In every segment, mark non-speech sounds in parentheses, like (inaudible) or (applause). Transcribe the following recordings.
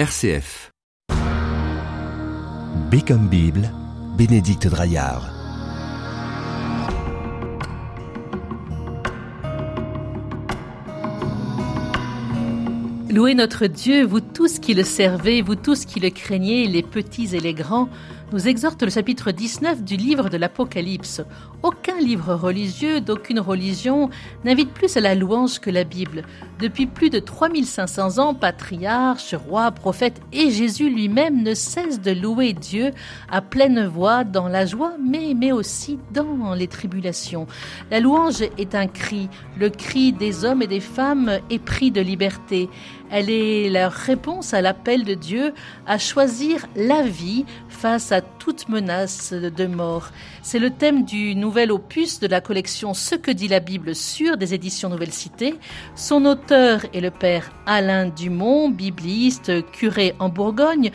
RCF. B comme Bible, Bénédicte Draillard. Louez notre Dieu, vous tous qui le servez, vous tous qui le craignez, les petits et les grands, nous exhorte le chapitre 19 du livre de l'Apocalypse. Aucun livre religieux d'aucune religion n'invite plus à la louange que la Bible. Depuis plus de 3500 ans, patriarches, rois, prophètes et Jésus lui-même ne cessent de louer Dieu à pleine voix dans la joie, mais, mais aussi dans les tribulations. La louange est un cri, le cri des hommes et des femmes épris de liberté. Elle est leur réponse à l'appel de Dieu à choisir la vie face à toute menace de mort. C'est le thème du nouvel opus de la collection Ce que dit la Bible sur des éditions Nouvelle Cité. Son auteur est le père Alain Dumont, bibliste, curé en Bourgogne,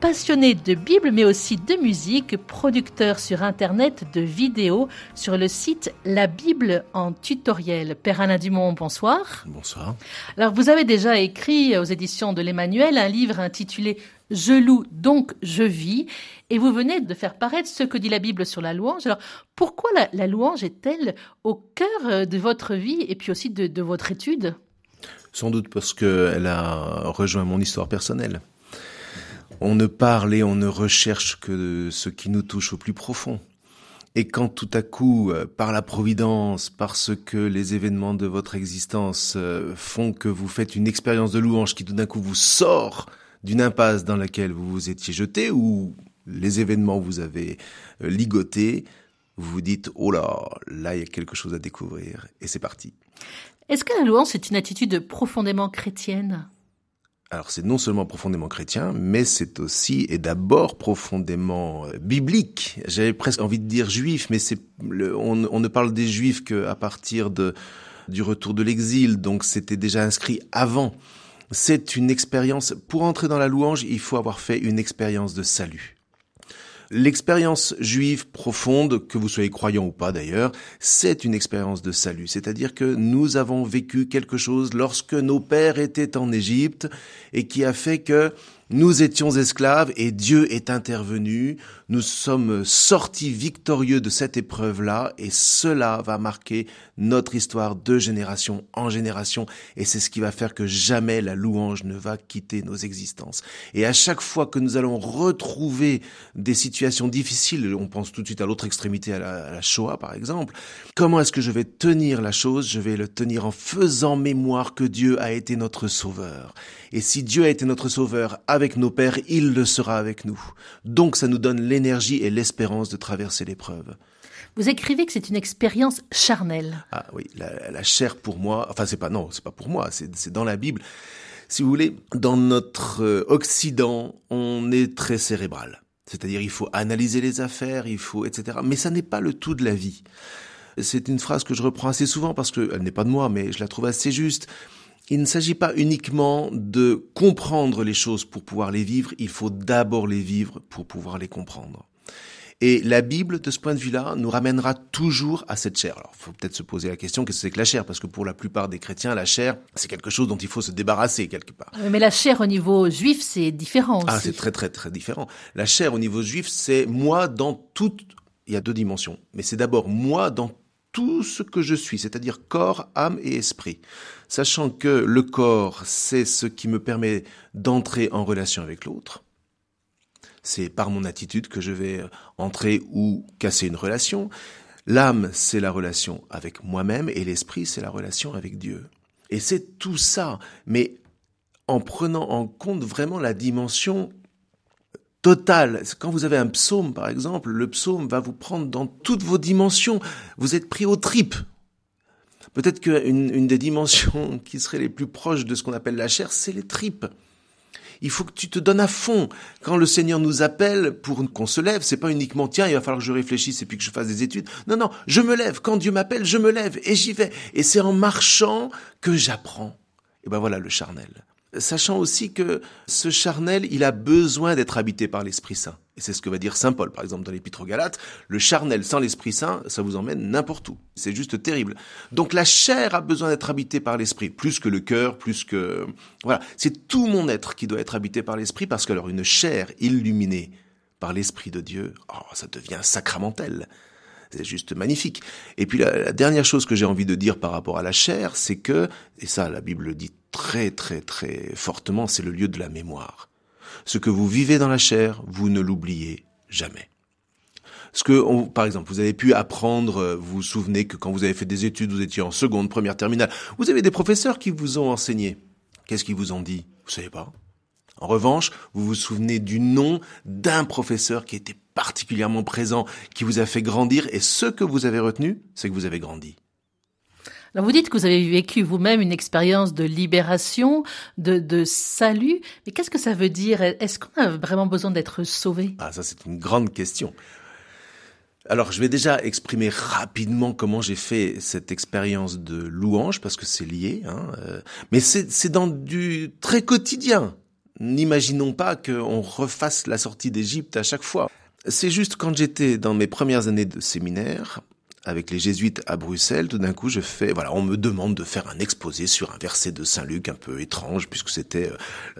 passionné de Bible mais aussi de musique, producteur sur Internet de vidéos sur le site La Bible en tutoriel. Père Alain Dumont, bonsoir. Bonsoir. Alors vous avez déjà écrit aux éditions de l'Emmanuel un livre intitulé Je loue donc je vis et vous venez de faire paraître ce que dit la Bible sur la louange. Alors pourquoi la, louange est-elle au cœur de votre vie et puis aussi de, de votre étude? Sans doute parce qu'elle a rejoint mon histoire personnelle. On ne parle et on ne recherche que ce qui nous touche au plus profond. Et quand tout à coup, euh, par la providence, parce que les événements de votre existence euh, font que vous faites une expérience de louange qui tout d'un coup vous sort d'une impasse dans laquelle vous vous étiez jeté, ou les événements vous avez euh, ligoté, vous vous dites, oh là, là il y a quelque chose à découvrir, et c'est parti. Est-ce que la louange est une attitude profondément chrétienne? Alors c'est non seulement profondément chrétien, mais c'est aussi et d'abord profondément euh, biblique. J'avais presque envie de dire juif, mais c'est on, ne parle des juifs qu'à partir de du retour de l'exil, donc c'était déjà inscrit avant. C'est une expérience. Pour entrer dans la louange, il faut avoir fait une expérience de salut. L'expérience juive profonde, que vous soyez croyant ou pas d'ailleurs, c'est une expérience de salut. C'est-à-dire que nous avons vécu quelque chose lorsque nos pères étaient en Égypte et qui a fait que nous étions esclaves et Dieu est intervenu. Nous sommes sortis victorieux de cette épreuve-là et cela va marquer notre histoire de génération en génération et c'est ce qui va faire que jamais la louange ne va quitter nos existences. Et à chaque fois que nous allons retrouver des situations difficiles, on pense tout de suite à l'autre extrémité, à la, Shoah par exemple, comment est-ce que je vais tenir la chose? Je vais le tenir en faisant mémoire que Dieu a été notre sauveur. Et si Dieu a été notre sauveur avec nos pères, il le sera avec nous. Donc ça nous donne l'énergie et l'espérance de traverser l'épreuve. Vous écrivez que c'est une expérience charnelle. Ah oui, la, chair pour moi, enfin c'est pas non, c'est pas pour moi, c'est dans la Bible. Si vous voulez, dans notre euh, Occident, on est très cérébral. C'est-à-dire il faut analyser les affaires, il faut etc. Mais ça n'est pas le tout de la vie. C'est une phrase que je reprends assez souvent parce qu'elle n'est pas de moi, mais je la trouve assez juste. Il ne s'agit pas uniquement de comprendre les choses pour pouvoir les vivre, il faut d'abord les vivre pour pouvoir les comprendre. Et la Bible, de ce point de vue-là, nous ramènera toujours à cette chair. Alors, il faut peut-être se poser la question, qu'est-ce que c'est que la chair? Parce que pour la plupart des chrétiens, la chair, c'est quelque chose dont il faut se débarrasser quelque part. Mais la chair au niveau juif, c'est différent Ah, c'est très très très différent. La chair au niveau juif, c'est moi dans toute... Il y a deux dimensions. Mais c'est d'abord moi dans tout ce que je suis, c'est-à-dire corps, âme et esprit. Sachant que le corps, c'est ce qui me permet d'entrer en relation avec l'autre. C'est par mon attitude que je vais entrer ou casser une relation. L'âme, c'est la relation avec moi-même et l'esprit, c'est la relation avec Dieu. Et c'est tout ça, mais en prenant en compte vraiment la dimension Total. Quand vous avez un psaume, par exemple, le psaume va vous prendre dans toutes vos dimensions. Vous êtes pris aux tripes. Peut-être qu'une une des dimensions (laughs) qui serait les plus proches de ce qu'on appelle la chair, c'est les tripes. Il faut que tu te donnes à fond. Quand le Seigneur nous appelle pour qu'on se lève, c'est pas uniquement tiens, il va falloir que je réfléchisse et puis que je fasse des études. Non, non, je me lève. Quand Dieu m'appelle, je me lève et j'y vais. Et c'est en marchant que j'apprends. Et ben voilà le charnel. Sachant aussi que ce charnel, il a besoin d'être habité par l'Esprit Saint. Et c'est ce que va dire Saint Paul, par exemple, dans l'Épître aux Galates. Le charnel sans l'Esprit Saint, ça vous emmène n'importe où. C'est juste terrible. Donc la chair a besoin d'être habitée par l'Esprit, plus que le cœur, plus que... Voilà, c'est tout mon être qui doit être habité par l'Esprit, parce que alors une chair illuminée par l'Esprit de Dieu, oh, ça devient sacramentel. C'est juste magnifique. Et puis la, dernière chose que j'ai envie de dire par rapport à la chair, c'est que, et ça la Bible le dit très très très fortement, c'est le lieu de la mémoire. Ce que vous vivez dans la chair, vous ne l'oubliez jamais. Ce que, par exemple, vous avez pu apprendre, vous vous souvenez que quand vous avez fait des études, vous étiez en seconde, première, terminale, vous avez des professeurs qui vous ont enseigné. Qu'est-ce qu'ils vous ont dit? Vous savez pas. En revanche, vous vous souvenez du nom d'un professeur qui était particulièrement présent, qui vous a fait grandir, et ce que vous avez retenu, c'est que vous avez grandi. Alors vous dites que vous avez vécu vous-même une expérience de libération, de, de salut, mais qu'est-ce que ça veut dire? Est-ce qu'on a vraiment besoin d'être sauvé? Ah ça c'est une grande question. Alors, je vais déjà exprimer rapidement comment j'ai fait cette expérience de louange, parce que c'est lié, hein, euh, mais c'est dans du très quotidien. N'imaginons pas qu'on refasse la sortie d'Égypte à chaque fois. C'est juste quand j'étais dans mes premières années de séminaire, avec les jésuites à Bruxelles, tout d'un coup, je fais, voilà, on me demande de faire un exposé sur un verset de Saint Luc un peu étrange, puisque c'était euh,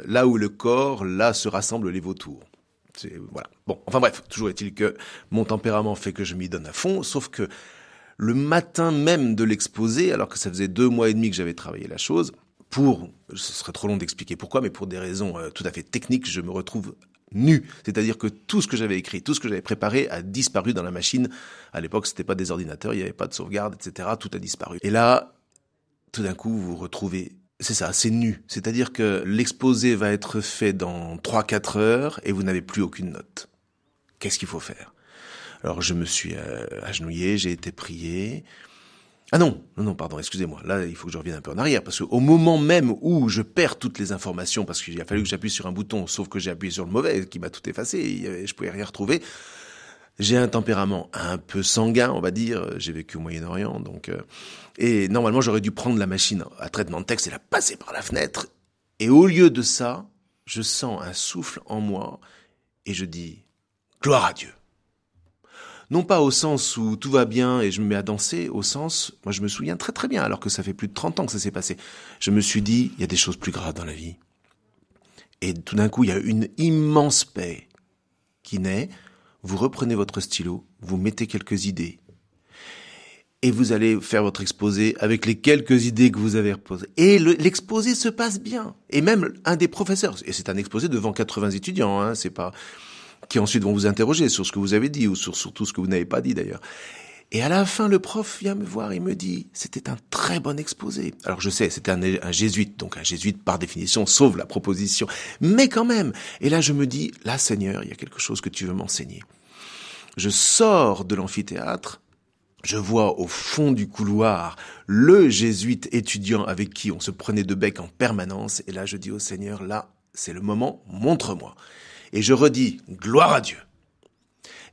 là où le corps, là se rassemblent les vautours. Voilà. Bon, enfin bref, toujours est-il que mon tempérament fait que je m'y donne à fond, sauf que le matin même de l'exposé, alors que ça faisait deux mois et demi que j'avais travaillé la chose, pour, ce serait trop long d'expliquer pourquoi, mais pour des raisons euh, tout à fait techniques, je me retrouve nu. C'est-à-dire que tout ce que j'avais écrit, tout ce que j'avais préparé a disparu dans la machine. À l'époque, c'était pas des ordinateurs, il n'y avait pas de sauvegarde, etc. Tout a disparu. Et là, tout d'un coup, vous vous retrouvez c'est ça, c'est nu. C'est-à-dire que l'exposé va être fait dans 3-4 heures et vous n'avez plus aucune note. Qu'est-ce qu'il faut faire? Alors je me suis euh, agenouillé, j'ai été prié. Ah non, non, non, pardon, excusez-moi. Là, il faut que je revienne un peu en arrière parce qu'au moment même où je perds toutes les informations parce qu'il a fallu que j'appuie sur un bouton, sauf que j'ai appuyé sur le mauvais qui m'a tout effacé, et je pouvais rien retrouver. J'ai un tempérament un peu sanguin, on va dire. J'ai vécu au Moyen-Orient, donc euh, et normalement j'aurais dû prendre la machine à traitement de texte et la passer par la fenêtre. Et au lieu de ça, je sens un souffle en moi et je dis gloire à Dieu. Non pas au sens où tout va bien et je me mets à danser, au sens, moi je me souviens très très bien, alors que ça fait plus de 30 ans que ça s'est passé. Je me suis dit, il y a des choses plus graves dans la vie. Et tout d'un coup, il y a une immense paix qui naît, vous reprenez votre stylo, vous mettez quelques idées, et vous allez faire votre exposé avec les quelques idées que vous avez reposées. Et l'exposé se passe bien. Et même un des professeurs, et c'est un exposé devant 80 étudiants, hein, c'est pas qui ensuite vont vous interroger sur ce que vous avez dit ou sur, sur tout ce que vous n'avez pas dit d'ailleurs. Et à la fin, le prof vient me voir et me dit, c'était un très bon exposé. Alors je sais, c'était un, un, jésuite, donc un jésuite par définition sauve la proposition, mais quand même. Et là, je me dis, là, Seigneur, il y a quelque chose que tu veux m'enseigner. Je sors de l'amphithéâtre, je vois au fond du couloir le jésuite étudiant avec qui on se prenait de bec en permanence, et là je dis au Seigneur, là, c'est le moment, montre-moi. Et je redis, gloire à Dieu.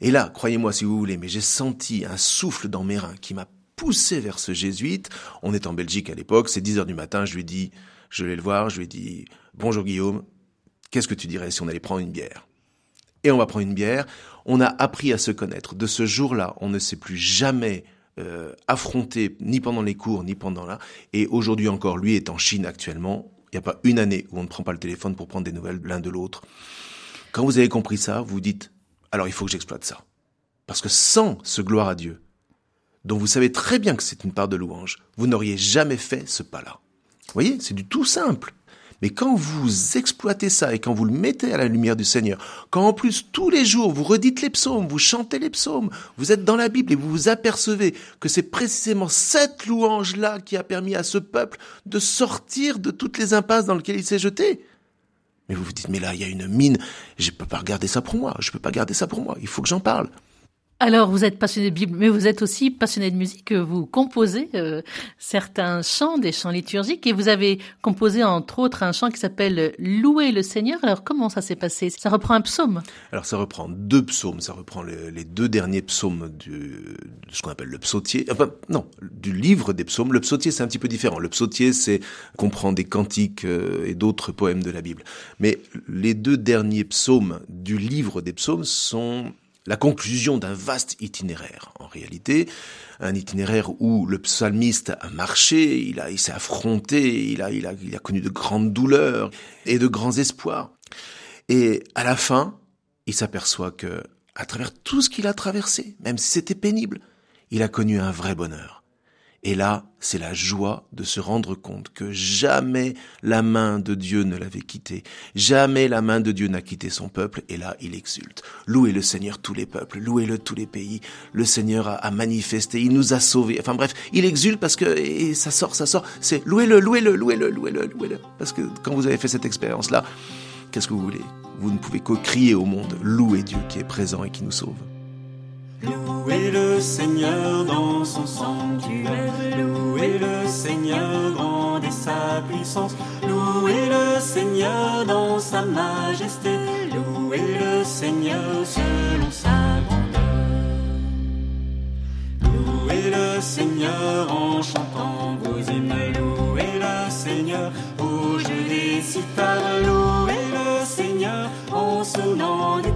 Et là, croyez-moi si vous voulez, mais j'ai senti un souffle dans mes reins qui m'a poussé vers ce jésuite. On est en Belgique à l'époque, c'est 10 heures du matin, je lui dis, je vais le voir, je lui dis, bonjour Guillaume, qu'est-ce que tu dirais si on allait prendre une bière? et on va prendre une bière. On a appris à se connaître. De ce jour-là, on ne s'est plus jamais euh, affronté, ni pendant les cours, ni pendant là. Et aujourd'hui encore, lui est en Chine actuellement. Il n'y a pas une année où on ne prend pas le téléphone pour prendre des nouvelles l'un de l'autre. Quand vous avez compris ça, vous dites, alors il faut que j'exploite ça. Parce que sans ce gloire à Dieu, dont vous savez très bien que c'est une part de louange, vous n'auriez jamais fait ce pas-là. Vous voyez, c'est du tout simple. Mais quand vous exploitez ça et quand vous le mettez à la lumière du Seigneur, quand en plus tous les jours vous redites les psaumes, vous chantez les psaumes, vous êtes dans la Bible et vous vous apercevez que c'est précisément cette louange-là qui a permis à ce peuple de sortir de toutes les impasses dans lesquelles il s'est jeté. Mais vous vous dites, mais là, il y a une mine, je ne peux pas regarder ça pour moi, je ne peux pas garder ça pour moi, il faut que j'en parle. Alors, vous êtes passionné de Bible, mais vous êtes aussi passionné de musique. Vous composez euh, certains chants, des chants liturgiques, et vous avez composé entre autres un chant qui s'appelle Louer le Seigneur. Alors, comment ça s'est passé? Ça reprend un psaume? Alors, ça reprend deux psaumes. Ça reprend les deux derniers psaumes du, de ce qu'on appelle le psautier. Enfin, non, du livre des psaumes. Le psautier, c'est un petit peu différent. Le psautier, c'est comprend des cantiques euh, et d'autres poèmes de la Bible. Mais les deux derniers psaumes du livre des psaumes sont la conclusion d'un vaste itinéraire. En réalité, un itinéraire où le psalmiste a marché, il a, il s'est affronté, il a, il a, il a connu de grandes douleurs et de grands espoirs. Et à la fin, il s'aperçoit que, à travers tout ce qu'il a traversé, même si c'était pénible, il a connu un vrai bonheur. Et là, c'est la joie de se rendre compte que jamais la main de Dieu ne l'avait quitté, jamais la main de Dieu n'a quitté son peuple, et là, il exulte. Louez le Seigneur tous les peuples, louez-le tous les pays. Le Seigneur a, manifesté, il nous a sauvés. Enfin bref, il exulte parce que, et ça sort, ça sort, c'est louez-le, louez-le, louez-le, louez-le, louez-le. Parce que quand vous avez fait cette expérience-là, qu'est-ce que vous voulez? Vous ne pouvez que crier au monde, louez Dieu qui est présent et qui nous sauve. Louez le Seigneur dans son sanctuaire, louez le Seigneur grand et sa puissance, louez le Seigneur dans sa majesté, louez le Seigneur selon sa grandeur. Louez le Seigneur en chantant vos hymnes, louez le Seigneur au jeu des citares, louez le Seigneur en sonnant du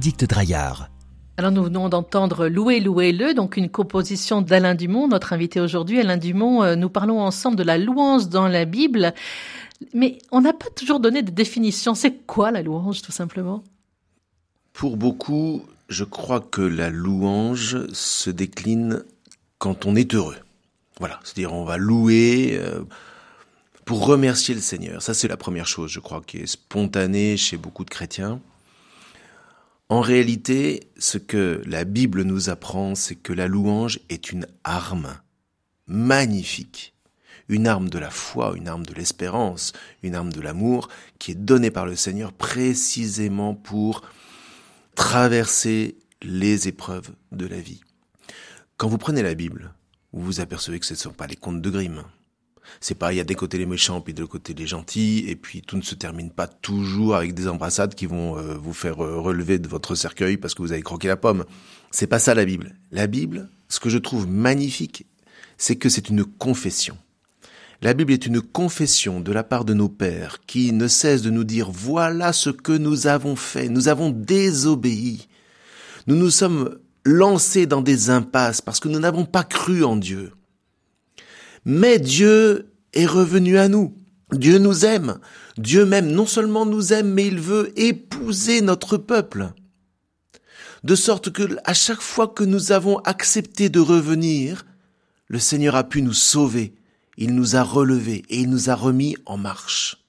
Bénédicte Draillard. Alors nous venons d'entendre Louer, louer-le, donc une composition d'Alain Dumont, notre invité aujourd'hui. Alain Dumont, euh, nous parlons ensemble de la louange dans la Bible, mais on n'a pas toujours donné de définition. C'est quoi la louange, tout simplement? Pour beaucoup, je crois que la louange se décline quand on est heureux. Voilà, c'est-à-dire on va louer euh, pour remercier le Seigneur. Ça, c'est la première chose, je crois, qui est spontanée chez beaucoup de chrétiens. En réalité, ce que la Bible nous apprend, c'est que la louange est une arme magnifique, une arme de la foi, une arme de l'espérance, une arme de l'amour, qui est donnée par le Seigneur précisément pour traverser les épreuves de la vie. Quand vous prenez la Bible, vous vous apercevez que ce ne sont pas les contes de Grimm, c'est pas, il y a des côtés les méchants puis de côté les gentils, et puis tout ne se termine pas toujours avec des embrassades qui vont euh, vous faire euh, relever de votre cercueil parce que vous avez croqué la pomme. C'est pas ça la Bible. La Bible, ce que je trouve magnifique, c'est que c'est une confession. La Bible est une confession de la part de nos pères qui ne cessent de nous dire voilà ce que nous avons fait, nous avons désobéi. Nous nous sommes lancés dans des impasses parce que nous n'avons pas cru en Dieu. Mais Dieu est revenu à nous. Dieu nous aime. Dieu même non seulement nous aime, mais il veut épouser notre peuple. De sorte que à chaque fois que nous avons accepté de revenir, le Seigneur a pu nous sauver. Il nous a relevés et il nous a remis en marche.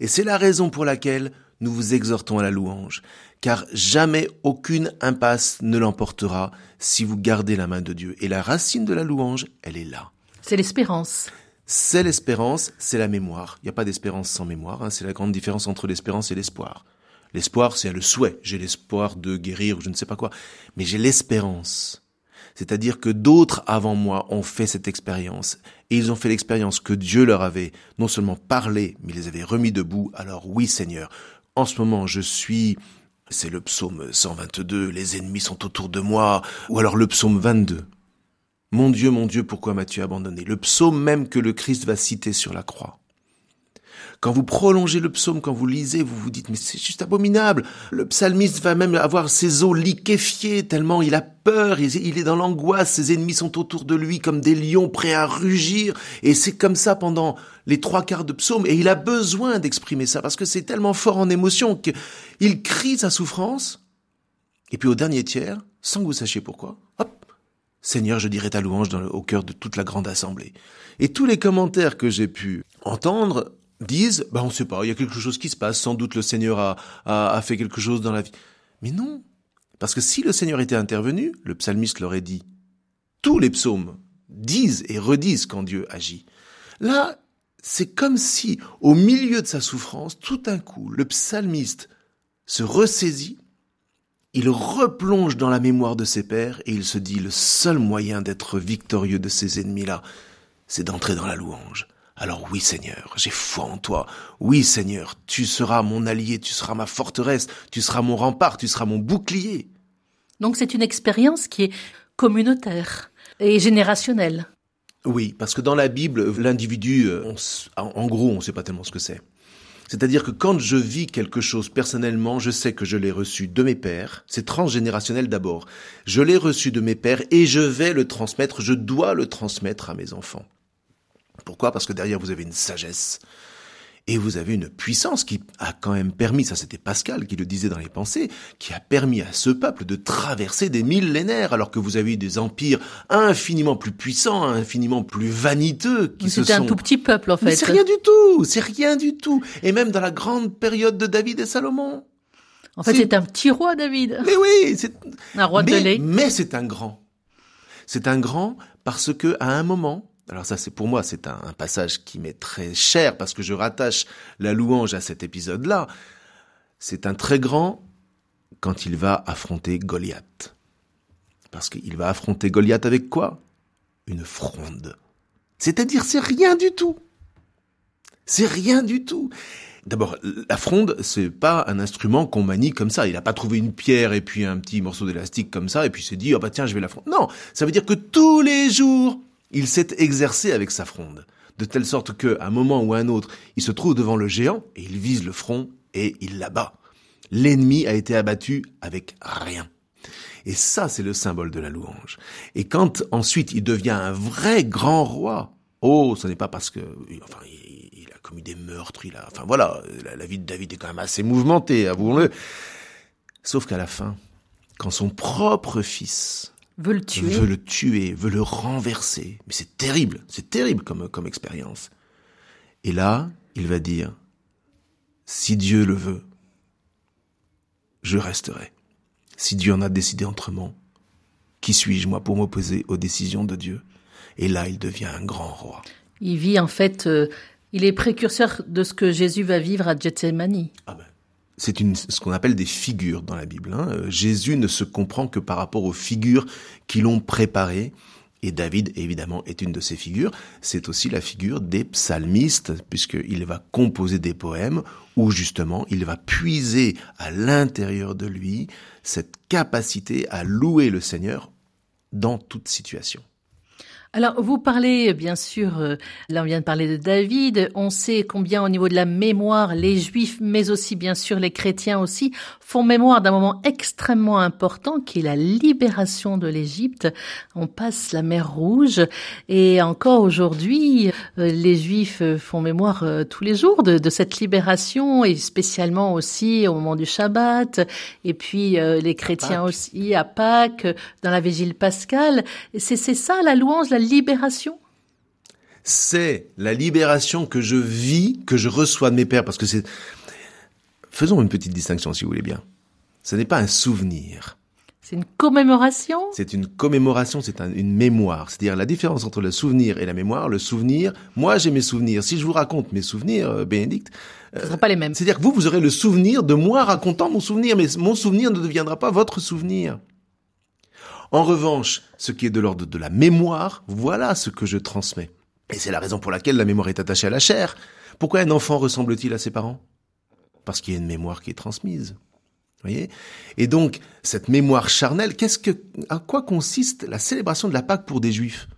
Et c'est la raison pour laquelle nous vous exhortons à la louange, car jamais aucune impasse ne l'emportera si vous gardez la main de Dieu. Et la racine de la louange, elle est là. C'est l'espérance. C'est l'espérance, c'est la mémoire. Il n'y a pas d'espérance sans mémoire. Hein. C'est la grande différence entre l'espérance et l'espoir. L'espoir, c'est le souhait. J'ai l'espoir de guérir ou je ne sais pas quoi. Mais j'ai l'espérance. C'est-à-dire que d'autres avant moi ont fait cette expérience. Et ils ont fait l'expérience que Dieu leur avait non seulement parlé, mais les avait remis debout. Alors oui, Seigneur, en ce moment, je suis c'est le psaume 122, les ennemis sont autour de moi, ou alors le psaume 22. Mon Dieu, mon Dieu, pourquoi m'as-tu abandonné? Le psaume même que le Christ va citer sur la croix. Quand vous prolongez le psaume, quand vous lisez, vous vous dites, mais c'est juste abominable. Le psalmiste va même avoir ses os liquéfiés tellement il a peur, il est dans l'angoisse, ses ennemis sont autour de lui comme des lions prêts à rugir. Et c'est comme ça pendant les trois quarts de psaume. Et il a besoin d'exprimer ça parce que c'est tellement fort en émotion qu'il crie sa souffrance. Et puis au dernier tiers, sans que vous sachiez pourquoi, hop, Seigneur, je dirai ta louange dans au cœur de toute la grande assemblée. Et tous les commentaires que j'ai pu entendre disent, bah on sait pas, il y a quelque chose qui se passe, sans doute le Seigneur a, a, fait quelque chose dans la vie. Mais non, parce que si le Seigneur était intervenu, le psalmiste l'aurait dit. Tous les psaumes disent et redisent quand Dieu agit. Là, c'est comme si, au milieu de sa souffrance, tout d'un coup, le psalmiste se ressaisit il replonge dans la mémoire de ses pères et il se dit le seul moyen d'être victorieux de ces ennemis-là, c'est d'entrer dans la louange. Alors oui Seigneur, j'ai foi en toi. Oui Seigneur, tu seras mon allié, tu seras ma forteresse, tu seras mon rempart, tu seras mon bouclier. Donc c'est une expérience qui est communautaire et générationnelle. Oui, parce que dans la Bible, l'individu, euh, en gros, on ne sait pas tellement ce que c'est. C'est-à-dire que quand je vis quelque chose personnellement, je sais que je l'ai reçu de mes pères. C'est transgénérationnel d'abord. Je l'ai reçu de mes pères et je vais le transmettre, je dois le transmettre à mes enfants. Pourquoi? Parce que derrière vous avez une sagesse, et vous avez une puissance qui a quand même permis, ça c'était Pascal qui le disait dans les pensées, qui a permis à ce peuple de traverser des millénaires, alors que vous avez eu des empires infiniment plus puissants, infiniment plus vaniteux. qui C'était un tout petit peuple en fait. C'est rien du tout, c'est rien du tout. Et même dans la grande période de David et Salomon. En fait, c'est un petit roi, David. Mais oui, c'est un roi de lait. Mais c'est un grand. C'est un grand parce que à un moment, alors ça, c'est pour moi, c'est un, passage qui m'est très cher parce que je rattache la louange à cet épisode-là. C'est un très grand quand il va affronter Goliath. Parce qu'il va affronter Goliath avec quoi? Une fronde. C'est-à-dire, c'est rien du tout. C'est rien du tout. D'abord, la fronde, c'est pas un instrument qu'on manie comme ça. Il n'a pas trouvé une pierre et puis un petit morceau d'élastique comme ça et puis s'est dit, oh bah tiens, je vais la fronde. Non, ça veut dire que tous les jours, il s'est exercé avec sa fronde, de telle sorte qu'à un moment ou à un autre, il se trouve devant le géant et il vise le front et il l'abat. L'ennemi a été abattu avec rien. Et ça, c'est le symbole de la louange. Et quand ensuite il devient un vrai grand roi, oh, ce n'est pas parce que, enfin, il, a commis des meurtres, il a, enfin voilà, la vie de David est quand même assez mouvementée, avouons-le. Sauf qu'à la fin, quand son propre fils veut le tuer, veut le tuer, veut le renverser. Mais c'est terrible, c'est terrible comme, comme expérience. Et là, il va dire, si Dieu le veut, je resterai. Si Dieu en a décidé autrement, qui suis-je moi pour m'opposer aux décisions de Dieu? Et là, il devient un grand roi. Il vit en fait, euh, il est précurseur de ce que Jésus va vivre à Gethsemane. Ah ben, c'est ce qu'on appelle des figures dans la Bible. Hein. Euh, Jésus ne se comprend que par rapport aux figures qui l'ont préparé. Et David, évidemment, est une de ces figures. C'est aussi la figure des psalmistes, puisqu'il va composer des poèmes où justement il va puiser à l'intérieur de lui cette capacité à louer le Seigneur dans toute situation. Alors, vous parlez, bien sûr, euh, là on vient de parler de David, on sait combien au niveau de la mémoire, les juifs, mais aussi bien sûr les chrétiens aussi, font mémoire d'un moment extrêmement important qui est la libération de l'Égypte. On passe la mer Rouge et encore aujourd'hui, euh, les juifs euh, font mémoire tous les jours de, de, cette libération et spécialement aussi au moment du Shabbat et puis les chrétiens aussi à Pâques, dans la Vigile pascale. C'est ça la louange, la libération? C'est la libération que je vis, que je reçois de mes pères, parce que c'est... Faisons une petite distinction, si vous voulez bien. Ce n'est pas un souvenir. C'est une commémoration? C'est une commémoration, c'est une mémoire. C'est-à-dire la différence entre le souvenir et la mémoire. Le souvenir, moi j'ai mes souvenirs. Si je vous raconte mes souvenirs, euh, Bénédicte... Ce ne sera pas les mêmes. C'est-à-dire que vous, vous aurez le souvenir de moi racontant mon souvenir, mais mon souvenir ne deviendra pas votre souvenir. En revanche, ce qui est de l'ordre de la mémoire, voilà ce que je transmets. Et c'est la raison pour laquelle la mémoire est attachée à la chair. Pourquoi un enfant ressemble-t-il à ses parents? Parce qu'il y a une mémoire qui est transmise. Voyez? Et donc, cette mémoire charnelle, qu'est-ce que, à quoi consiste la célébration de la Pâque pour des Juifs?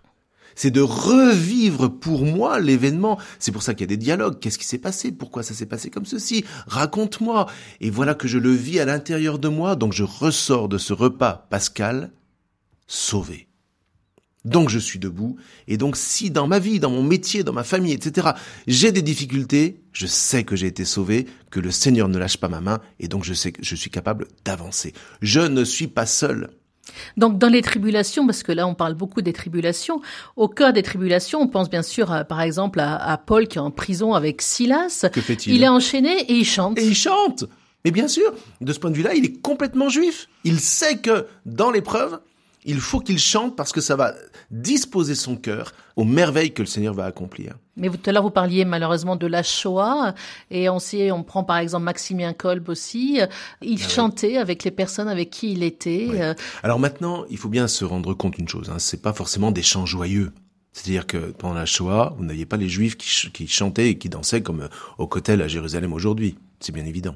C'est de revivre pour moi l'événement. C'est pour ça qu'il y a des dialogues. Qu'est-ce qui s'est passé? Pourquoi ça s'est passé comme ceci? Raconte-moi. Et voilà que je le vis à l'intérieur de moi. Donc je ressors de ce repas pascal sauvé. Donc je suis debout, et donc si dans ma vie, dans mon métier, dans ma famille, etc., j'ai des difficultés, je sais que j'ai été sauvé, que le Seigneur ne lâche pas ma main, et donc je sais que je suis capable d'avancer. Je ne suis pas seul. Donc dans les tribulations, parce que là on parle beaucoup des tribulations, au cœur des tribulations, on pense bien sûr par exemple à, Paul qui est en prison avec Silas. Que fait-il Il est enchaîné et il chante. Et il chante Mais bien sûr, de ce point de vue-là, il est complètement juif. Il sait que dans l'épreuve, il faut qu'il chante parce que ça va disposer son cœur aux merveilles que le Seigneur va accomplir. Mais tout à l'heure, vous parliez malheureusement de la Shoah, et on sait, on prend par exemple Maximien Kolb aussi, il ah chantait avec les personnes avec qui il était. Euh. Alors maintenant, il faut bien se rendre compte d'une chose, hein, c'est pas forcément des chants joyeux. C'est-à-dire que pendant la Shoah, vous n'aviez pas les Juifs qui, qui chantaient et qui dansaient comme euh, au Kotel à Jérusalem aujourd'hui. C'est bien évident.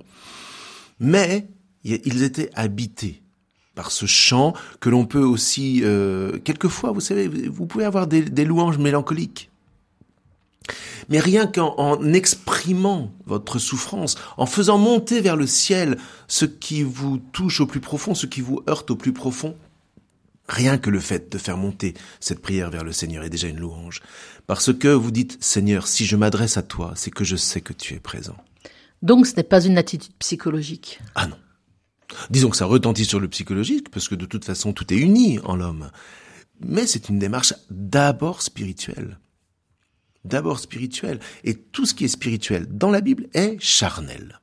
Mais ils étaient habités par ce chant que l'on peut aussi, euh, quelquefois, vous savez, vous pouvez avoir des, louanges mélancoliques. Mais rien qu'en exprimant votre souffrance, en faisant monter vers le ciel ce qui vous touche au plus profond, ce qui vous heurte au plus profond, rien que le fait de faire monter cette prière vers le Seigneur est déjà une louange. Parce que vous dites, Seigneur, si je m'adresse à toi, c'est que je sais que tu es présent. Donc ce n'est pas une attitude psychologique? Ah non. Disons que ça retentit sur le psychologique, parce que de toute façon tout est uni en l'homme. Mais c'est une démarche d'abord spirituelle. D'abord spirituelle. Et tout ce qui est spirituel dans la Bible est charnel.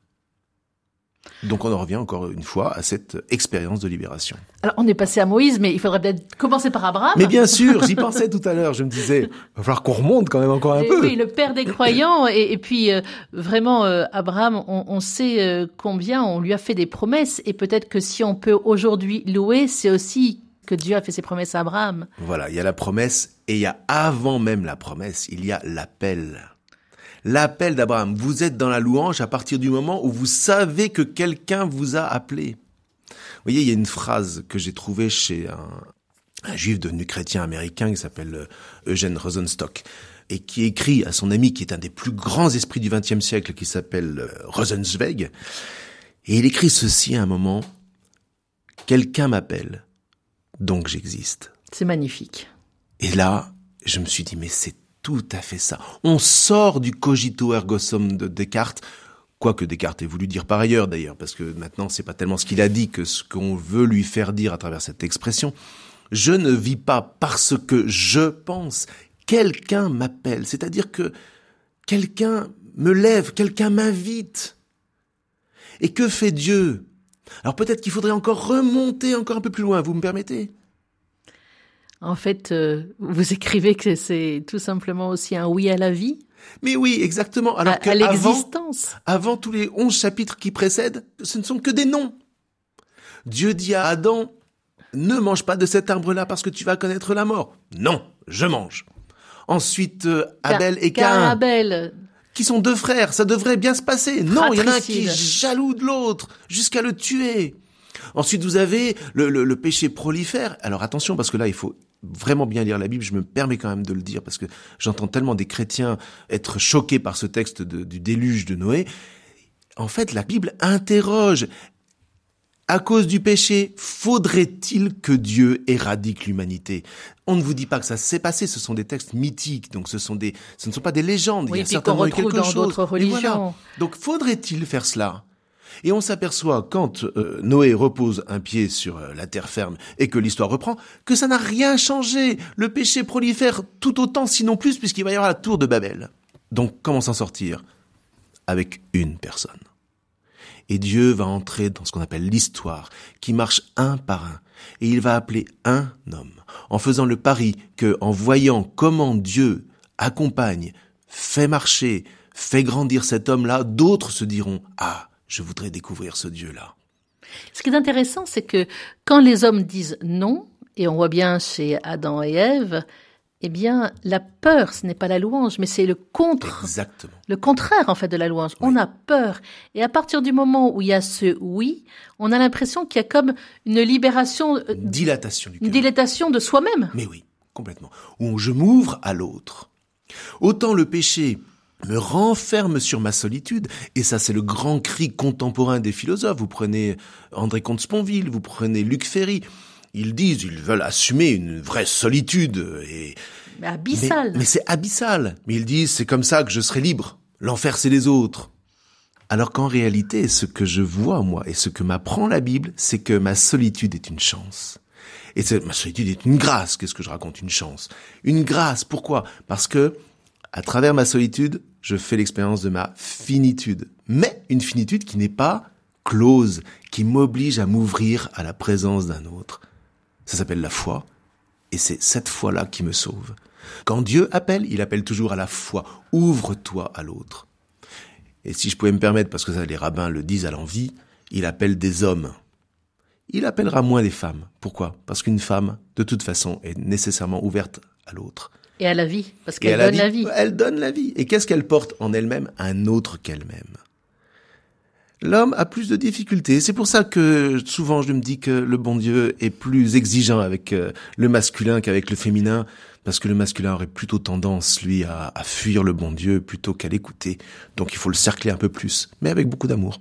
Donc on en revient encore une fois à cette expérience de libération. Alors on est passé à Moïse, mais il faudrait peut-être commencer par Abraham. Mais bien sûr, j'y pensais tout à l'heure. Je me disais, il va falloir qu'on remonte quand même encore un peu. Oui, le père des croyants. Et, puis euh, vraiment, euh, Abraham, on, sait euh, combien on lui a fait des promesses. Et peut-être que si on peut aujourd'hui louer, c'est aussi que Dieu a fait ses promesses à Abraham. Voilà, il y a la promesse et il y a avant même la promesse, il y a l'appel l'appel d'Abraham. Vous êtes dans la louange à partir du moment où vous savez que quelqu'un vous a appelé. Vous voyez, il y a une phrase que j'ai trouvée chez un, juif devenu chrétien américain qui s'appelle euh, Eugène Rosenstock et qui écrit à son ami qui est un des plus grands esprits du XXe siècle qui s'appelle euh, Rosenzweig. Et il écrit ceci à un moment, quelqu'un m'appelle, donc j'existe. C'est magnifique. Et là, je me suis dit, mais c'est tout à fait ça. On sort du cogito ergo sum de Descartes, quoique Descartes ait voulu dire par ailleurs d'ailleurs, parce que maintenant c'est pas tellement ce qu'il a dit que ce qu'on veut lui faire dire à travers cette expression. Je ne vis pas parce que je pense. Quelqu'un m'appelle, c'est-à-dire que quelqu'un me lève, quelqu'un m'invite. Et que fait Dieu? Alors peut-être qu'il faudrait encore remonter encore un peu plus loin, vous me permettez? En fait, euh, vous écrivez que c'est tout simplement aussi un oui à la vie. Mais oui, exactement. Alors à, l'existence. Avant, tous les onze chapitres qui précèdent, ce ne sont que des noms. Dieu dit à Adam, ne mange pas de cet arbre-là parce que tu vas connaître la mort. Non, je mange. Ensuite, euh, Abel et Cain. Abel. Qui sont deux frères, ça devrait bien se passer. Non, il y en a un qui est jaloux de l'autre, jusqu'à le tuer. Ensuite, vous avez le, le péché prolifère. Alors attention, parce que là, il faut vraiment bien lire la Bible, je me permets quand même de le dire parce que j'entends tellement des chrétiens être choqués par ce texte du déluge de Noé. En fait, la Bible interroge. À cause du péché, faudrait-il que Dieu éradique l'humanité? On ne vous dit pas que ça s'est passé, ce sont des textes mythiques, donc ce sont des, ce ne sont pas des légendes. Oui, il y a certainement quelque dans chose. Religions. Donc faudrait-il faire cela? Et on s'aperçoit quand euh, Noé repose un pied sur euh, la terre ferme et que l'histoire reprend, que ça n'a rien changé. Le péché prolifère tout autant, sinon plus, puisqu'il va y avoir la tour de Babel. Donc comment s'en sortir? Avec une personne. Et Dieu va entrer dans ce qu'on appelle l'histoire, qui marche un par un. Et il va appeler un homme, en faisant le pari que, en voyant comment Dieu accompagne, fait marcher, fait grandir cet homme-là, d'autres se diront, ah, je voudrais découvrir ce Dieu-là. Ce qui est intéressant, c'est que quand les hommes disent non, et on voit bien chez Adam et Ève, eh bien, la peur, ce n'est pas la louange, mais c'est le contre. Exactement. Le contraire, en fait, de la louange. On a peur. Et à partir du moment où il y a ce oui, on a l'impression qu'il y a comme une libération. Euh, une dilatation du Une dilatation de soi-même. Mais oui, complètement. Où je m'ouvre à l'autre. Autant le péché me renferme sur ma solitude. Et ça, c'est le grand cri contemporain des philosophes. Vous prenez André Comte-Sponville, vous prenez Luc Ferry. Ils disent, ils veulent assumer une vraie solitude et mais abyssal. Mais, c'est abyssal. Mais ils disent, c'est comme ça que je serai libre. L'enfer, c'est les autres. Alors qu'en réalité, ce que je vois, moi, et ce que m'apprend la Bible, c'est que ma solitude est une chance. Et ma solitude est une grâce. Qu'est-ce que je raconte? Une chance. Une grâce. Pourquoi? Parce que à travers ma solitude, je fais l'expérience de ma finitude. Mais une finitude qui n'est pas close, qui m'oblige à m'ouvrir à la présence d'un autre. Ça s'appelle la foi, et c'est cette foi-là qui me sauve. Quand Dieu appelle, il appelle toujours à la foi. Ouvre-toi à l'autre. Et si je pouvais me permettre, parce que ça les rabbins le disent à l'envie, il appelle des hommes. Il appellera moins des femmes. Pourquoi? Parce qu'une femme, de toute façon, est nécessairement ouverte à l'autre. Et à la vie, parce qu'elle donne la vie. Elle donne la vie. Et qu'est-ce qu'elle porte en elle-même? Un autre qu'elle-même. L'homme a plus de difficultés. C'est pour ça que souvent je me dis que le bon Dieu est plus exigeant avec euh, le masculin qu'avec le féminin, parce que le masculin aurait plutôt tendance, lui, à, à fuir le bon Dieu plutôt qu'à l'écouter. Donc il faut le cercler un peu plus, mais avec beaucoup d'amour.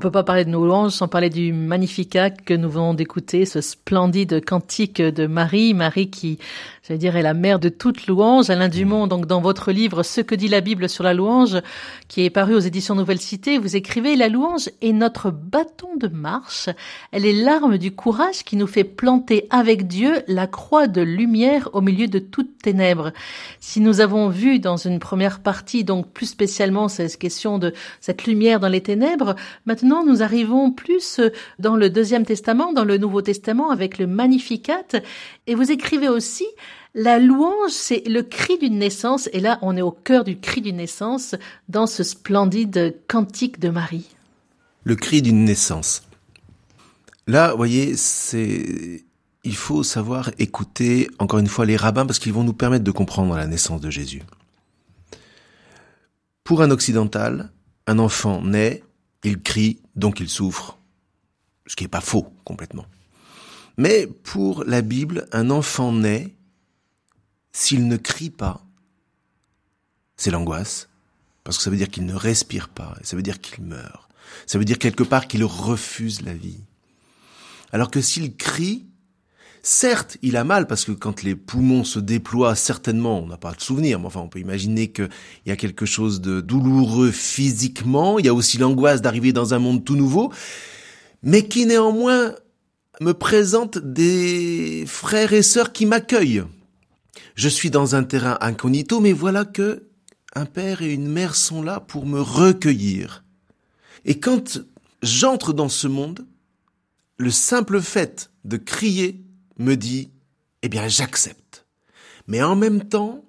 peut pas parler de nos louanges sans parler du Magnificat que nous venons d'écouter, ce splendide cantique de Marie, Marie qui, dire, est la mère de toute louange. Alain Dumont, donc dans votre livre Ce que dit la Bible sur la louange, qui est paru aux éditions Nouvelle Cité, vous écrivez La louange est notre bâton de marche. Elle est l'arme du courage qui nous fait planter avec Dieu la croix de lumière au milieu de toutes ténèbres. Si nous avons vu dans une première partie, donc plus spécialement cette question de cette lumière dans les ténèbres, maintenant nous arrivons plus dans le Deuxième Testament, dans le Nouveau Testament avec le Magnificat. Et vous écrivez aussi la louange, c'est le cri d'une naissance, et là on est au cœur du cri d'une naissance dans ce splendide cantique de Marie. Le cri d'une naissance. Là, vous voyez, c'est il faut savoir écouter encore une fois les rabbins parce qu'ils vont nous permettre de comprendre la naissance de Jésus. Pour un occidental, un enfant naît, il crie, donc il souffre. Ce qui n'est pas faux complètement. Mais pour la Bible, un enfant naît, s'il ne crie pas, c'est l'angoisse, parce que ça veut dire qu'il ne respire pas, ça veut dire qu'il meurt. Ça veut dire quelque part qu'il refuse la vie. Alors que s'il crie, certes, il a mal parce que quand les poumons se déploient, certainement, on n'a pas de souvenir, mais enfin, on peut imaginer qu'il y a quelque chose de douloureux physiquement. Il y a aussi l'angoisse d'arriver dans un monde tout nouveau, mais qui néanmoins me présente des frères et sœurs qui m'accueillent. Je suis dans un terrain incognito, mais voilà que un père et une mère sont là pour me recueillir. Et quand j'entre dans ce monde, le simple fait de crier me dit, eh bien, j'accepte. Mais en même temps,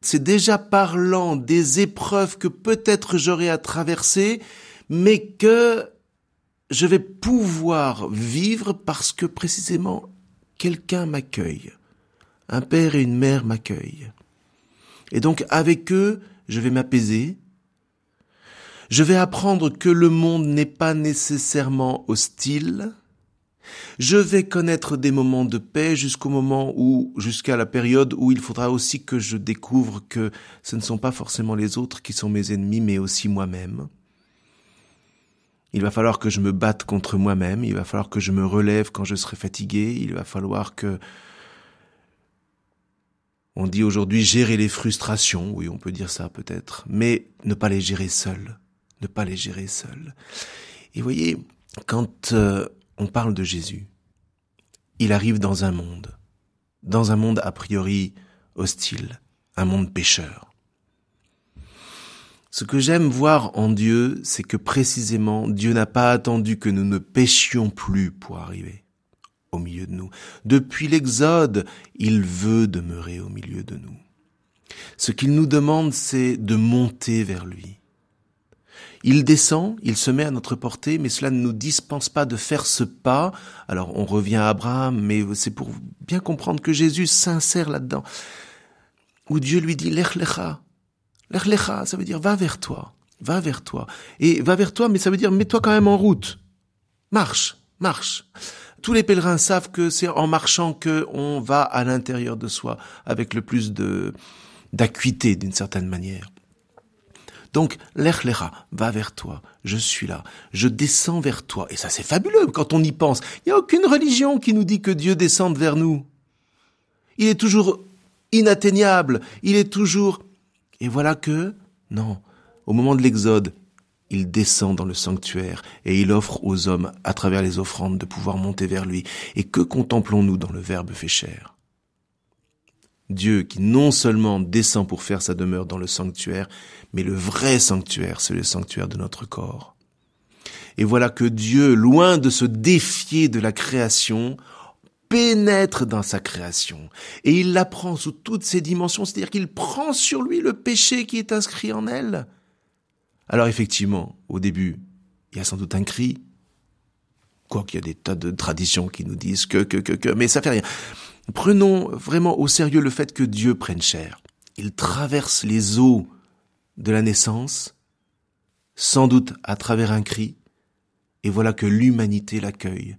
c'est déjà parlant des épreuves que peut-être j'aurai à traverser, mais que je vais pouvoir vivre parce que précisément quelqu'un m'accueille. Un père et une mère m'accueillent. Et donc avec eux, je vais m'apaiser. Je vais apprendre que le monde n'est pas nécessairement hostile. Je vais connaître des moments de paix jusqu'au moment où, jusqu'à la période où il faudra aussi que je découvre que ce ne sont pas forcément les autres qui sont mes ennemis, mais aussi moi-même. Il va falloir que je me batte contre moi-même, il va falloir que je me relève quand je serai fatigué, il va falloir que... On dit aujourd'hui gérer les frustrations, oui on peut dire ça peut-être, mais ne pas les gérer seul, ne pas les gérer seul. Et voyez, quand euh, on parle de Jésus, il arrive dans un monde, dans un monde a priori hostile, un monde pécheur. Ce que j'aime voir en Dieu, c'est que précisément Dieu n'a pas attendu que nous ne péchions plus pour arriver au milieu de nous. Depuis l'Exode, il veut demeurer au milieu de nous. Ce qu'il nous demande, c'est de monter vers lui. Il descend, il se met à notre portée, mais cela ne nous dispense pas de faire ce pas. Alors on revient à Abraham, mais c'est pour bien comprendre que Jésus s'insère là-dedans. Où Dieu lui dit, Lech lecha. Lech lecha, ça veut dire va vers toi, va vers toi. Et va vers toi, mais ça veut dire mets-toi quand même en route. Marche, marche. Tous les pèlerins savent que c'est en marchant que on va à l'intérieur de soi avec le plus de d'acuité d'une certaine manière. Donc, l'Echlecha va vers toi, je suis là, je descends vers toi. Et ça, c'est fabuleux quand on y pense. Il n'y a aucune religion qui nous dit que Dieu descende vers nous. Il est toujours inatteignable, il est toujours... Et voilà que, non, au moment de l'Exode, il descend dans le sanctuaire et il offre aux hommes, à travers les offrandes, de pouvoir monter vers lui. Et que contemplons-nous dans le Verbe fait chair? Dieu qui non seulement descend pour faire sa demeure dans le sanctuaire, mais le vrai sanctuaire, c'est le sanctuaire de notre corps. Et voilà que Dieu, loin de se défier de la création, pénètre dans sa création et il la prend sous toutes ses dimensions, c'est-à-dire qu'il prend sur lui le péché qui est inscrit en elle. Alors effectivement, au début, il y a sans doute un cri, quoiqu'il y a des tas de traditions qui nous disent que, que, que, que, mais ça fait rien. Prenons vraiment au sérieux le fait que Dieu prenne chair. Il traverse les eaux de la naissance, sans doute à travers un cri, et voilà que l'humanité l'accueille.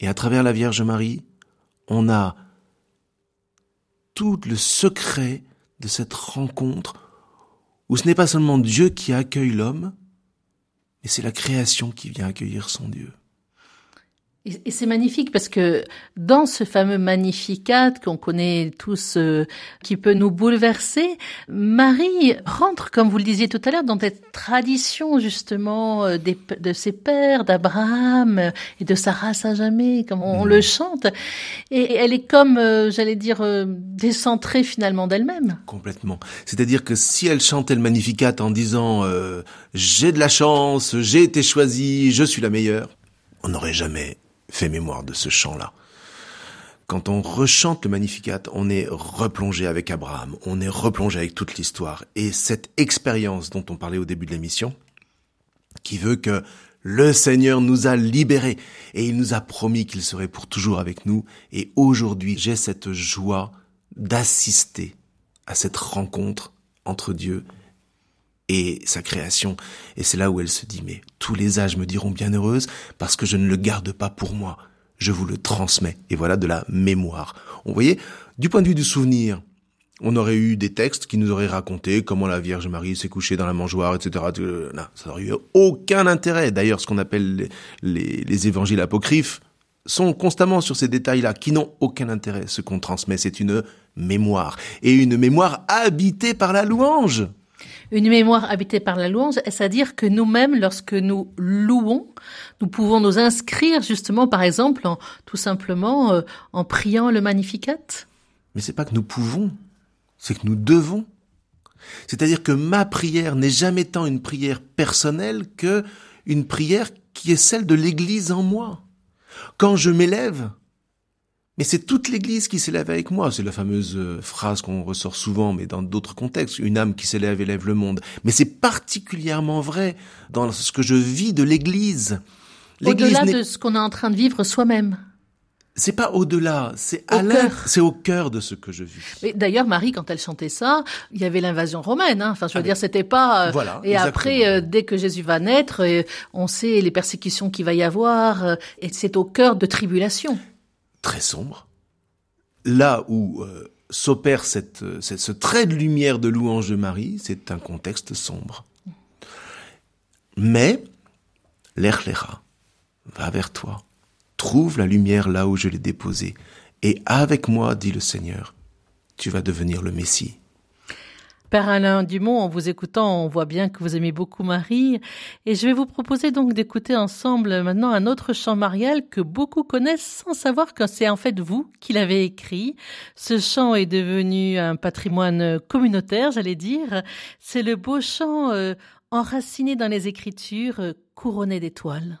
Et à travers la Vierge Marie, on a tout le secret de cette rencontre où ce n'est pas seulement Dieu qui accueille l'homme, mais c'est la création qui vient accueillir son Dieu. Et c'est magnifique parce que dans ce fameux Magnificat qu'on connaît tous, euh, qui peut nous bouleverser, Marie rentre, comme vous le disiez tout à l'heure, dans cette tradition justement euh, des, de ses pères, d'Abraham euh, et de sa race à jamais, comme on, le chante. Et elle est comme, euh, j'allais dire, euh, décentrée finalement d'elle-même. Complètement. C'est-à-dire que si elle chantait le Magnificat en disant euh, j'ai de la chance, j'ai été choisie, je suis la meilleure, on n'aurait jamais fait mémoire de ce chant-là. Quand on rechante le Magnificat, on est replongé avec Abraham, on est replongé avec toute l'histoire. Et cette expérience dont on parlait au début de l'émission, qui veut que le Seigneur nous a libérés et il nous a promis qu'il serait pour toujours avec nous. Et aujourd'hui, j'ai cette joie d'assister à cette rencontre entre Dieu et sa création. Et c'est là où elle se dit, mais tous les âges me diront bienheureuse parce que je ne le garde pas pour moi. Je vous le transmets. Et voilà de la mémoire. Vous voyez, du point de vue du souvenir, on aurait eu des textes qui nous auraient raconté comment la Vierge Marie s'est couchée dans la mangeoire, etc. Non, ça n'aurait eu aucun intérêt. D'ailleurs, ce qu'on appelle les, les évangiles apocryphes sont constamment sur ces détails-là qui n'ont aucun intérêt. Ce qu'on transmet, c'est une mémoire. Et une mémoire habitée par la louange. Une mémoire habitée par la louange, c'est-à-dire que nous-mêmes, lorsque nous louons, nous pouvons nous inscrire justement, par exemple, en, tout simplement euh, en priant le Magnificat. Mais c'est pas que nous pouvons, c'est que nous devons. C'est-à-dire que ma prière n'est jamais tant une prière personnelle que une prière qui est celle de l'Église en moi. Quand je m'élève, mais c'est toute l'Église qui s'élève avec moi. C'est la fameuse euh, phrase qu'on ressort souvent, mais dans d'autres contextes. Une âme qui s'élève élève le monde. Mais c'est particulièrement vrai dans ce que je vis de l'Église. Au-delà de ce qu'on est en train de vivre soi-même. C'est pas au-delà, c'est à l'heure, c'est au cœur de ce que je vis. Mais d'ailleurs, Marie, quand elle chantait ça, il y avait l'invasion romaine. Hein. Enfin, je veux dire, c'était pas. Voilà, et exactement. après, euh, dès que Jésus va naître, euh, on sait les persécutions qu'il va y avoir, euh, et c'est au cœur de tribulation. Très sombre. Là où euh, s'opère cette, euh, cette- ce trait de lumière de louange de Marie, c'est un contexte sombre. Mais L'Echlecha va vers toi. Trouve la lumière là où je l'ai déposée. Et avec moi, dit le Seigneur, tu vas devenir le Messie. Père Alain Dumont, en vous écoutant, on voit bien que vous aimez beaucoup Marie. Et je vais vous proposer donc d'écouter ensemble maintenant un autre chant marial que beaucoup connaissent sans savoir que c'est en fait vous qui l'avez écrit. Ce chant est devenu un patrimoine communautaire, j'allais dire. C'est le beau chant euh, enraciné dans les Écritures, euh, couronné d'étoiles.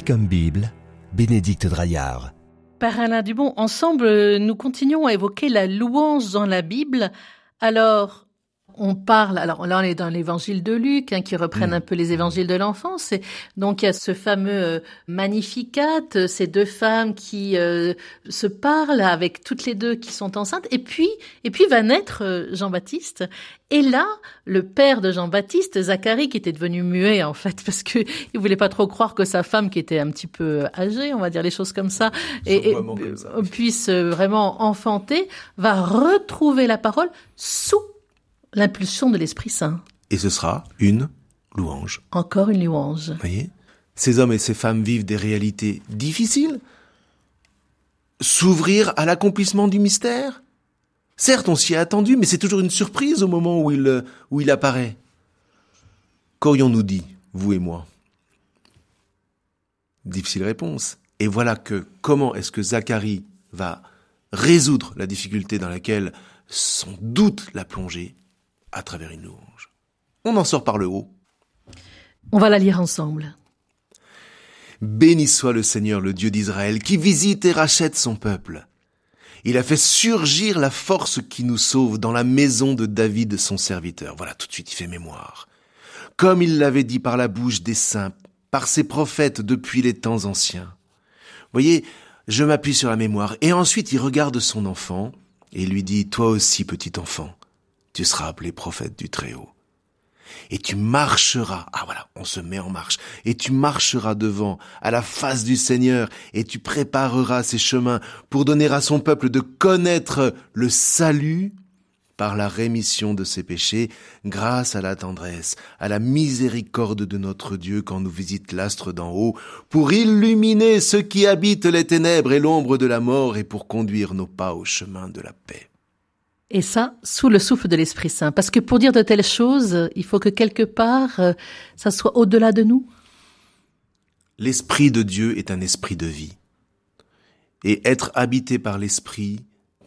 Comme Bible, Bénédicte Draillard. Père Alain Dumont, ensemble, nous continuons à évoquer la louange dans la Bible. Alors, on parle, alors là on est dans l'évangile de Luc, hein, qui reprennent un peu les évangiles de l'enfance. Et donc il y a ce fameux euh, Magnificat, euh, ces deux femmes qui euh, se parlent avec toutes les deux qui sont enceintes. Et puis, et puis va naître euh, Jean-Baptiste. Et là, le père de Jean-Baptiste, Zacharie, qui était devenu muet en fait, (laughs) parce que il voulait pas trop croire que sa femme, qui était un petit peu âgée, on va dire les choses comme ça, et, comme ça. puisse vraiment enfanter, va retrouver la parole sous l'impulsion de l'Esprit Saint. Et ce sera une louange. Encore une louange. voyez? Ces hommes et ces femmes vivent des réalités difficiles. S'ouvrir à l'accomplissement du mystère? Certes, on s'y est attendu, mais c'est toujours une surprise au moment où il, où il apparaît. Qu'aurions-nous dit, vous et moi? Difficile réponse. Et voilà que comment est-ce que Zacharie va résoudre la difficulté dans laquelle son doute l'a plongé à travers une louange. On en sort par le haut. On va la lire ensemble. Béni soit le Seigneur, le Dieu d'Israël, qui visite et rachète son peuple. Il a fait surgir la force qui nous sauve dans la maison de David, son serviteur. Voilà, tout de suite, il fait mémoire. comme il l'avait dit par la bouche des saints, par ses prophètes depuis les temps anciens. Voyez, je m'appuie sur la mémoire, et ensuite il regarde son enfant, et lui dit, Toi aussi, petit enfant, tu seras appelé prophète du Très-Haut. Et tu marcheras, ah voilà, on se met en marche, et tu marcheras devant, à la face du Seigneur, et tu prépareras ses chemins pour donner à son peuple de connaître le salut par la rémission de ses péchés, grâce à la tendresse, à la miséricorde de notre Dieu quand nous visite l'astre d'en haut, pour illuminer ceux qui habitent les ténèbres et l'ombre de la mort, et pour conduire nos pas au chemin de la paix. Et ça, sous le souffle de l'Esprit Saint. Parce que pour dire de telles choses, il faut que quelque part, euh, ça soit au-delà de nous. L'Esprit de Dieu est un esprit de vie. Et être habité par l'Esprit,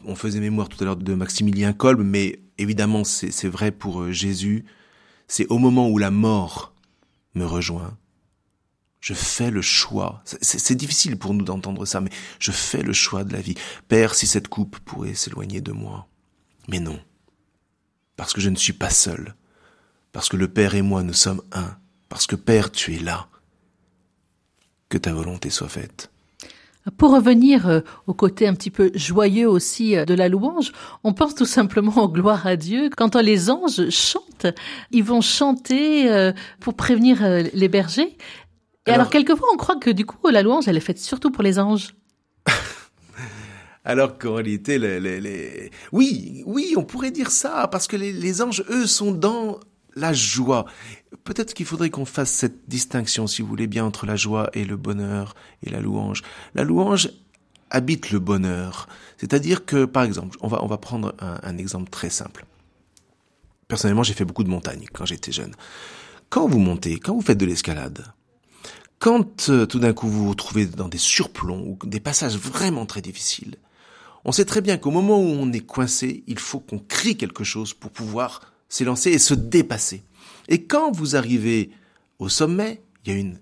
on faisait mémoire tout à l'heure de Maximilien Kolb, mais évidemment c'est vrai pour euh, Jésus, c'est au moment où la mort me rejoint, je fais le choix. C'est difficile pour nous d'entendre ça, mais je fais le choix de la vie. Père, si cette coupe pourrait s'éloigner de moi. Mais non. Parce que je ne suis pas seul. Parce que le Père et moi, nous sommes un. Parce que Père, tu es là. Que ta volonté soit faite. Pour revenir euh, au côté un petit peu joyeux aussi euh, de la louange, on pense tout simplement aux gloires à Dieu. Quand euh, les anges chantent, ils vont chanter pour prévenir les bergers. Et alors, Alors- quelquefois, on croit que du coup, la louange, elle est faite surtout pour les anges. (laughs) Alors qu'en réalité, les, les, les- oui, oui, on pourrait dire ça, parce que les, anges, eux, sont dans la joie. Peut-être qu'il faudrait qu'on fasse cette distinction, si vous voulez bien, entre la joie et le bonheur et la louange. La louange habite le bonheur. C'est-à-dire que, par exemple, on va, on va prendre un, un exemple très simple. Personnellement, j'ai fait beaucoup de montagne quand j'étais jeune. Quand vous montez, quand vous faites de l'escalade, quand euh, tout d'un coup vous vous retrouvez dans des surplombs ou des passages vraiment très difficiles, on sait très bien qu'au moment où on est coincé, il faut qu'on crie quelque chose pour pouvoir s'élancer et se dépasser. Et quand vous arrivez au sommet, il y a une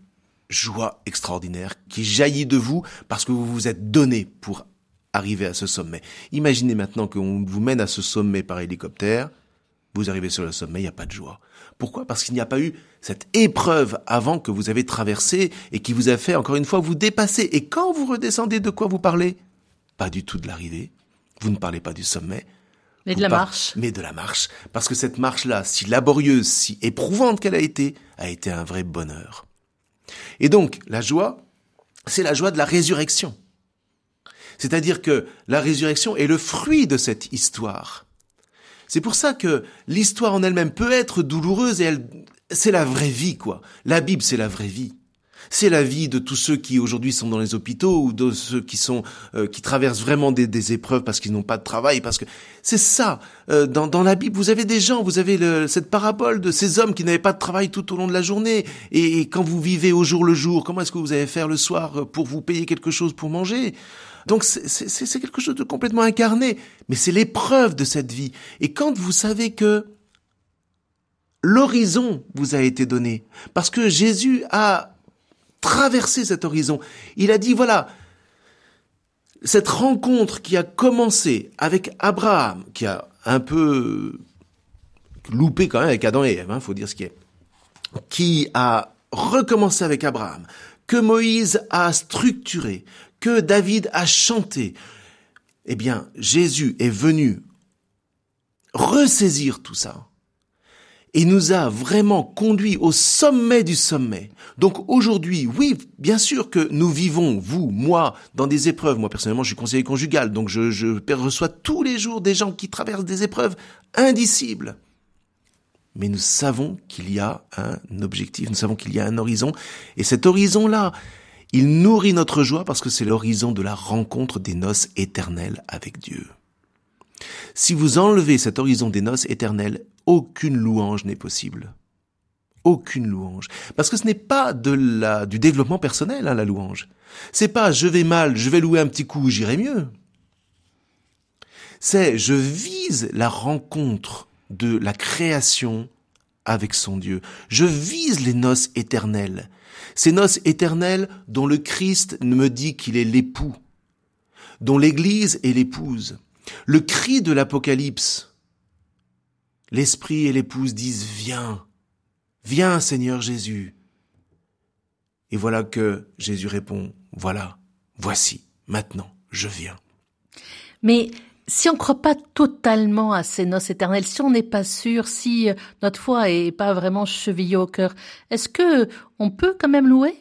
joie extraordinaire qui jaillit de vous parce que vous vous êtes donné pour arriver à ce sommet. Imaginez maintenant qu'on vous mène à ce sommet par hélicoptère, vous arrivez sur le sommet, il n'y a pas de joie. Pourquoi? Parce qu'il n'y a pas eu cette épreuve avant que vous avez traversée et qui vous a fait, encore une fois, vous dépasser. Et quand vous redescendez, de quoi vous parlez? Pas du tout de l'arrivée. Vous ne parlez pas du sommet. Mais de la par- marche. Mais de la marche. Parce que cette marche-là, si laborieuse, si éprouvante qu'elle a été, a été un vrai bonheur. Et donc, la joie, c'est la joie de la résurrection. C'est-à-dire que la résurrection est le fruit de cette histoire. C'est pour ça que l'histoire en elle-même peut être douloureuse et elle, c'est la vraie vie, quoi. La Bible, c'est la vraie vie. C'est la vie de tous ceux qui aujourd'hui sont dans les hôpitaux ou de ceux qui sont euh, qui traversent vraiment des, des épreuves parce qu'ils n'ont pas de travail parce que c'est ça Euh, dans, dans la Bible vous avez des gens vous avez le- cette parabole de ces hommes qui n'avaient pas de travail tout au long de la journée. Et, et quand vous vivez au jour le jour comment est-ce que vous allez faire le soir euh, pour vous payer quelque chose pour manger? Donc c'est- quelque chose de complètement incarné. Mais c'est l'épreuve de cette vie. Et quand vous savez que l'horizon vous a été donné parce que Jésus a traversé cet horizon. Il a dit, voilà, cette rencontre qui a commencé avec Abraham, qui a un peu loupé quand même avec Adam et Ève, hein, faut dire ce qui est, qui a recommencé avec Abraham, que Moïse a structuré, que David a chanté, eh bien, Jésus est venu ressaisir tout ça et nous a vraiment conduit au sommet du sommet. Donc aujourd'hui, oui, bien sûr que nous vivons, vous, moi, dans des épreuves. Moi, personnellement, je suis conseiller conjugal, donc je, je reçois tous les jours des gens qui traversent des épreuves indicibles. Mais nous savons qu'il y a un objectif, nous savons qu'il y a un horizon, et cet horizon-là, il nourrit notre joie parce que c'est l'horizon de la rencontre des noces éternelles avec Dieu. Si vous enlevez cet horizon des noces éternelles, aucune louange n'est possible. Aucune louange. Parce que ce n'est pas de la, du développement personnel, hein, la louange. C'est pas je vais mal, je vais louer un petit coup, j'irai mieux. C'est je vise la rencontre de la création avec son Dieu. Je vise les noces éternelles. Ces noces éternelles dont le Christ me dit qu'il est l'époux, dont l'Église est l'épouse. Le cri de l'Apocalypse, l'Esprit et l'épouse disent Viens, Viens Seigneur Jésus. Et voilà que Jésus répond, voilà, voici, maintenant, je viens. Mais si on ne croit pas totalement à ces noces éternelles, si on n'est pas sûr, si euh, notre foi est pas vraiment chevillée au cœur, est-ce que on peut quand même louer?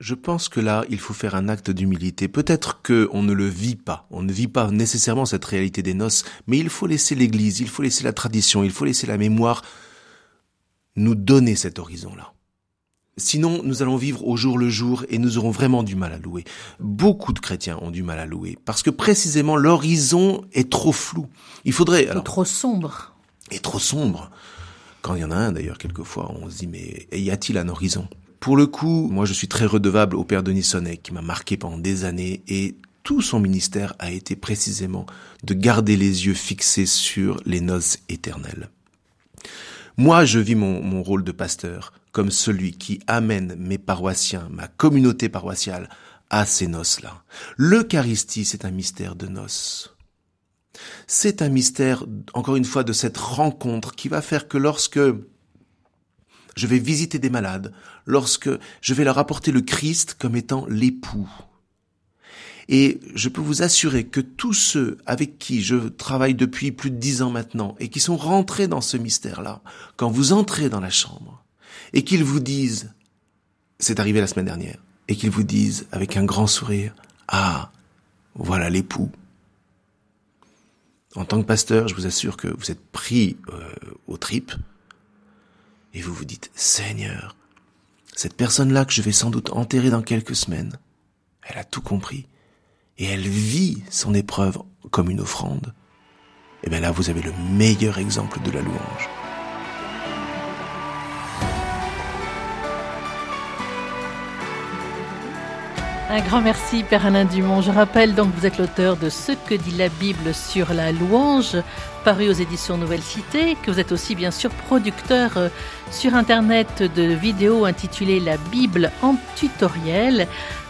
Je pense que là, il faut faire un acte d'humilité. Peut-être que on ne le vit pas, on ne vit pas nécessairement cette réalité des noces, mais il faut laisser l'Église, il faut laisser la tradition, il faut laisser la mémoire nous donner cet horizon-là. Sinon, nous allons vivre au jour le jour et nous aurons vraiment du mal à louer. Beaucoup de chrétiens ont du mal à louer parce que précisément l'horizon est trop flou. Il faudrait alors, trop sombre est trop sombre. Quand il y en a un d'ailleurs, quelquefois, on se dit mais y a-t-il un horizon? Pour le coup, moi je suis très redevable au père Denis Sonnet qui m'a marqué pendant des années et tout son ministère a été précisément de garder les yeux fixés sur les noces éternelles. Moi, je vis mon, mon rôle de pasteur comme celui qui amène mes paroissiens, ma communauté paroissiale, à ces noces-là. L'Eucharistie, c'est un mystère de noces. C'est un mystère, encore une fois, de cette rencontre qui va faire que lorsque je vais visiter des malades, lorsque je vais leur apporter le Christ comme étant l'époux, et je peux vous assurer que tous ceux avec qui je travaille depuis plus de dix ans maintenant et qui sont rentrés dans ce mystère-là, quand vous entrez dans la chambre et qu'ils vous disent, c'est arrivé la semaine dernière, et qu'ils vous disent avec un grand sourire, ah, voilà l'époux. En tant que pasteur, je vous assure que vous êtes pris euh, aux tripes et vous vous dites, Seigneur, cette personne-là que je vais sans doute enterrer dans quelques semaines, elle a tout compris et elle vit son épreuve comme une offrande, et bien là vous avez le meilleur exemple de la louange. Un grand merci, Père Alain Dumont. Je rappelle donc que vous êtes l'auteur de Ce que dit la Bible sur la louange, paru aux éditions Nouvelle Cité, que vous êtes aussi bien sûr producteur euh, sur Internet de vidéos intitulées La Bible en tutoriel.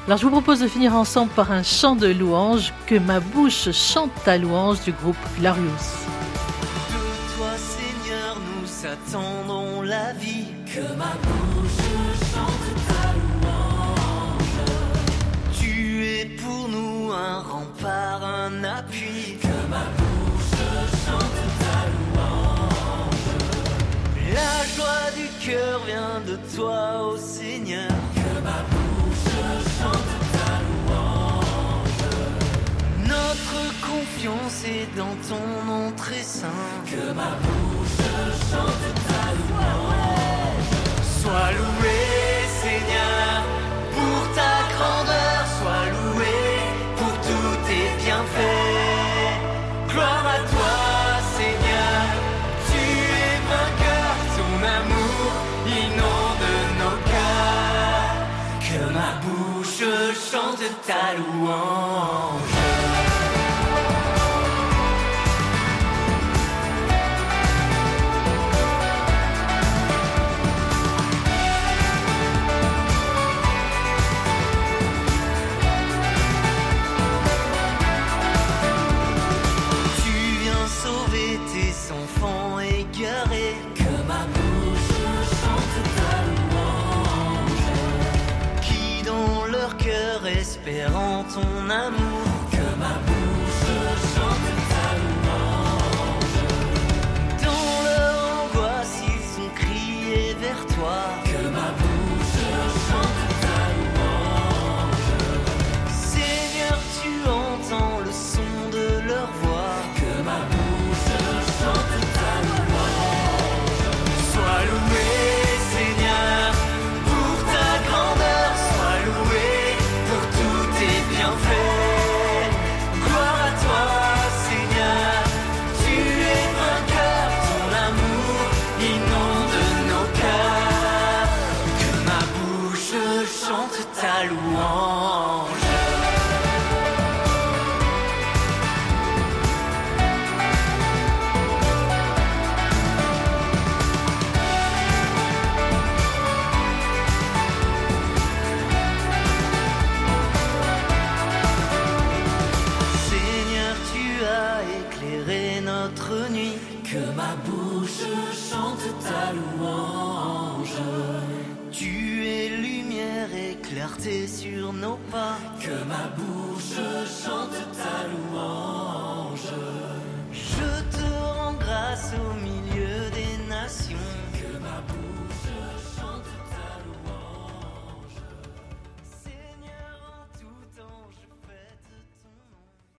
Alors je vous propose de finir ensemble par un chant de louange, Que ma bouche chante ta louange du groupe Glorious. De toi, Seigneur, nous attendons la vie. Que ma bouche un rempart, un appui. Que ma bouche chante ta louange. La joie du cœur vient de toi, ô Seigneur. Que ma bouche chante ta louange. Notre confiance est dans ton nom très saint. Que ma bouche chante ta louange. Sois loué, espérant ton amour.